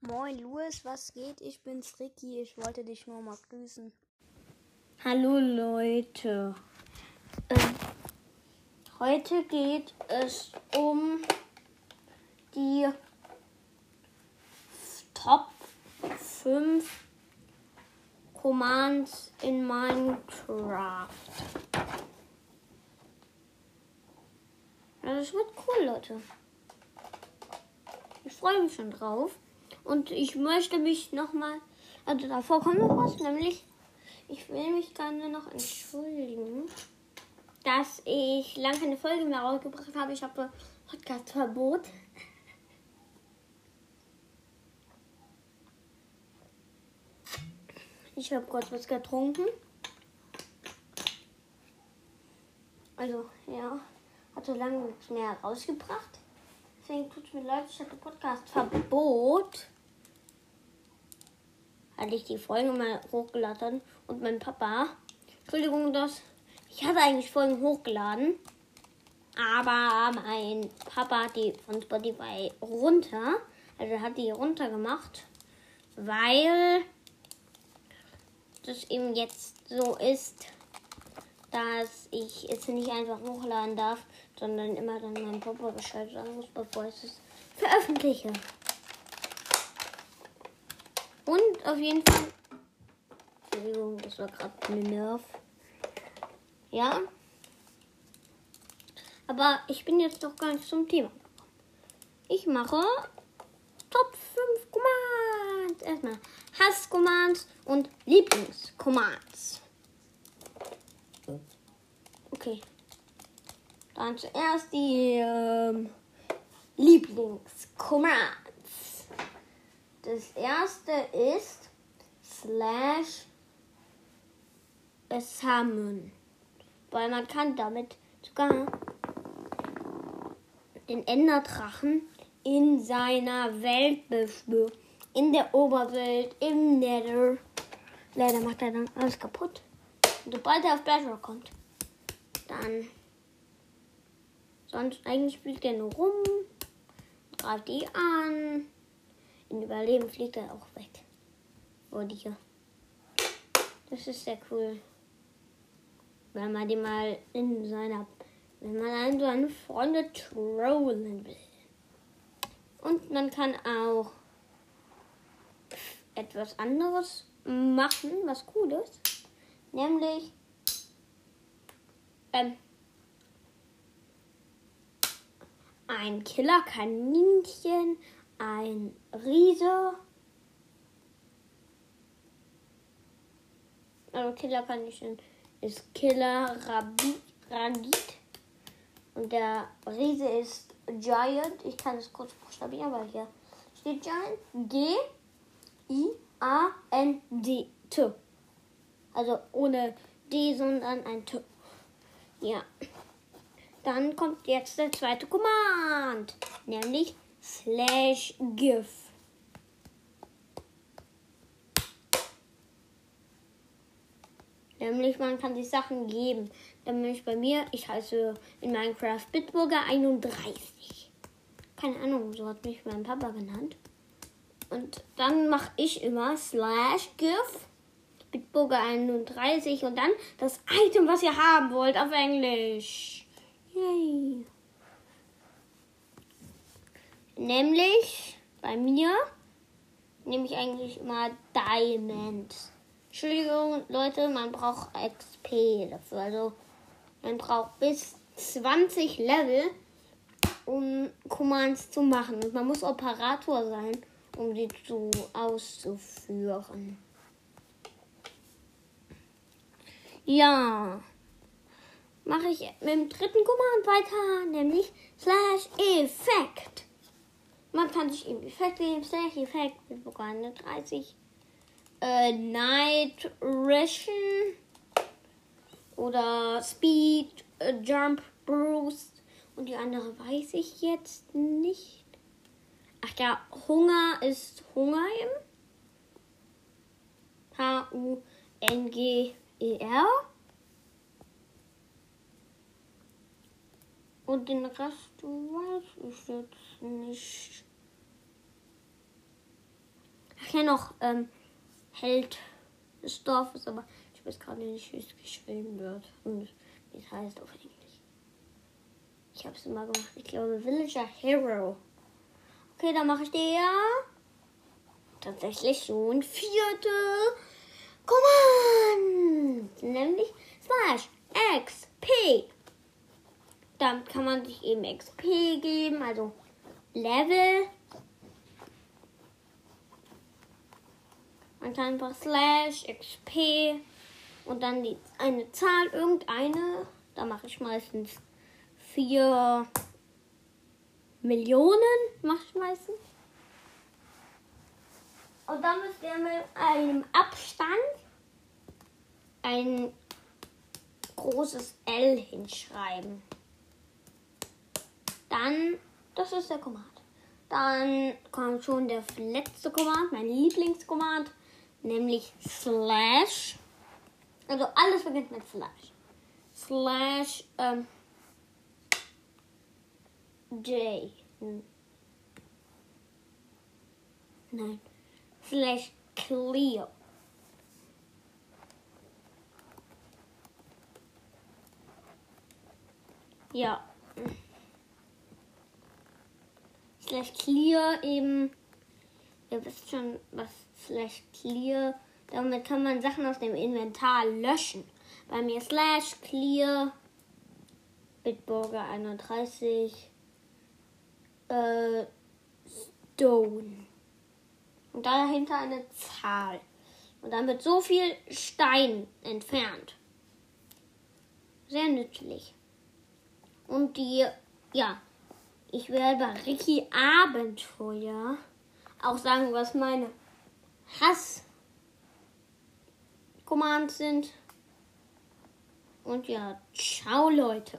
Moin Louis, was geht? Ich bin's Ricky. Ich wollte dich nur mal grüßen. Hallo Leute. Ähm, heute geht es um die Top 5 Commands in Minecraft. Ja, das wird cool, Leute. Ich freue mich schon drauf. Und ich möchte mich nochmal, also davor kommt noch was, nämlich ich will mich gerne noch entschuldigen, dass ich lange keine Folge mehr rausgebracht habe. Ich habe Podcast-Verbot. Ich habe kurz was getrunken. Also, ja, hatte lange nichts mehr rausgebracht. Deswegen tut es mir leid, ich hatte Podcast-Verbot. Hatte ich die Folge mal hochgeladen und mein Papa. Entschuldigung, das. Ich hatte eigentlich Folgen hochgeladen. Aber mein Papa hat die von Spotify runter. Also hat die runter gemacht. Weil das eben jetzt so ist, dass ich es nicht einfach hochladen darf, sondern immer dann meinem Papa Bescheid sagen muss, bevor ich es veröffentliche. Und auf jeden Fall. Entschuldigung, das war gerade ein Nerv. Ja. Aber ich bin jetzt doch gar nicht zum Thema gekommen. Ich mache Top 5 Commands. Erstmal Hass-Commands und Lieblings-Commands. Okay. Dann zuerst die ähm, Lieblings-Commands. Das erste ist slash summon. Weil man kann damit sogar den Enderdrachen in seiner Welt beschwören. In der Oberwelt, im Nether. Leider macht er dann alles kaputt. Und sobald er auf Bedrock kommt, dann. Sonst eigentlich fliegt er nur rum, greift die an. In Überleben fliegt er auch weg. Oh, die Das ist sehr cool. Wenn man die mal in seiner. Wenn man einen seine Freunde trollen will. Und man kann auch etwas anderes machen, was cool ist. Nämlich ähm, ein Killerkaninchen, ein Riese. Also Killerkaninchen ist Killer Ragit. Und der Riese ist Giant. Ich kann es kurz buchstabieren, weil hier steht Giant. G-I-A-N-D-T. Also ohne D, sondern ein T. Ja. Dann kommt jetzt der zweite Command, nämlich slash gif. Nämlich man kann sich Sachen geben. Nämlich bei mir, ich heiße in Minecraft Bitburger 31. Keine Ahnung, so hat mich mein Papa genannt. Und dann mache ich immer slash gif Bitburger 31 und dann das Item, was ihr haben wollt, auf Englisch. Yay. Nämlich bei mir nehme ich eigentlich immer Diamond. Entschuldigung, Leute, man braucht XP dafür. Also man braucht bis 20 Level, um Commands zu machen. Und man muss Operator sein, um die zu auszuführen. Ja. Mache ich mit dem dritten Command weiter, nämlich slash Effekt. Man kann sich eben Effekt geben, slash Effekt sogar eine 30. Äh, Night Ration oder Speed, äh, Jump, Boost und die andere weiß ich jetzt nicht. Ach ja, Hunger ist Hunger eben. H-U-N-G-E-R. Und den Rest weiß ich jetzt nicht. ich kenne noch ähm, Held des Dorfes, aber ich weiß gerade nicht, wie es geschrieben wird und wie es heißt auf Englisch. Ich habe es immer gemacht. Ich glaube Villager Hero. Okay, dann mache ich dir tatsächlich schon vierte Command. Nämlich slash XP. Damit kann man sich eben XP geben, also Level. Man kann einfach slash XP und dann die, eine Zahl, irgendeine. Da mache ich meistens vier Millionen, mache ich meistens. Und dann müsst ihr mit einem Abstand ein großes L hinschreiben. Dann, das ist der Command. Dann kommt schon der letzte Command, mein Lieblingskommand, nämlich slash. Also alles beginnt mit slash. Slash ähm, J. Nein. Slash clear. Ja. Slash clear eben. Ihr wisst schon, was slash clear. Damit kann man Sachen aus dem Inventar löschen. Bei mir slash clear. Bitburger 31. Äh, Stone. Und dahinter eine Zahl. Und dann wird so viel Stein entfernt. Sehr nützlich. Und die, ja, ich werde bei Ricky Abenteuer auch sagen, was meine Hass-Commands sind. Und ja, ciao Leute.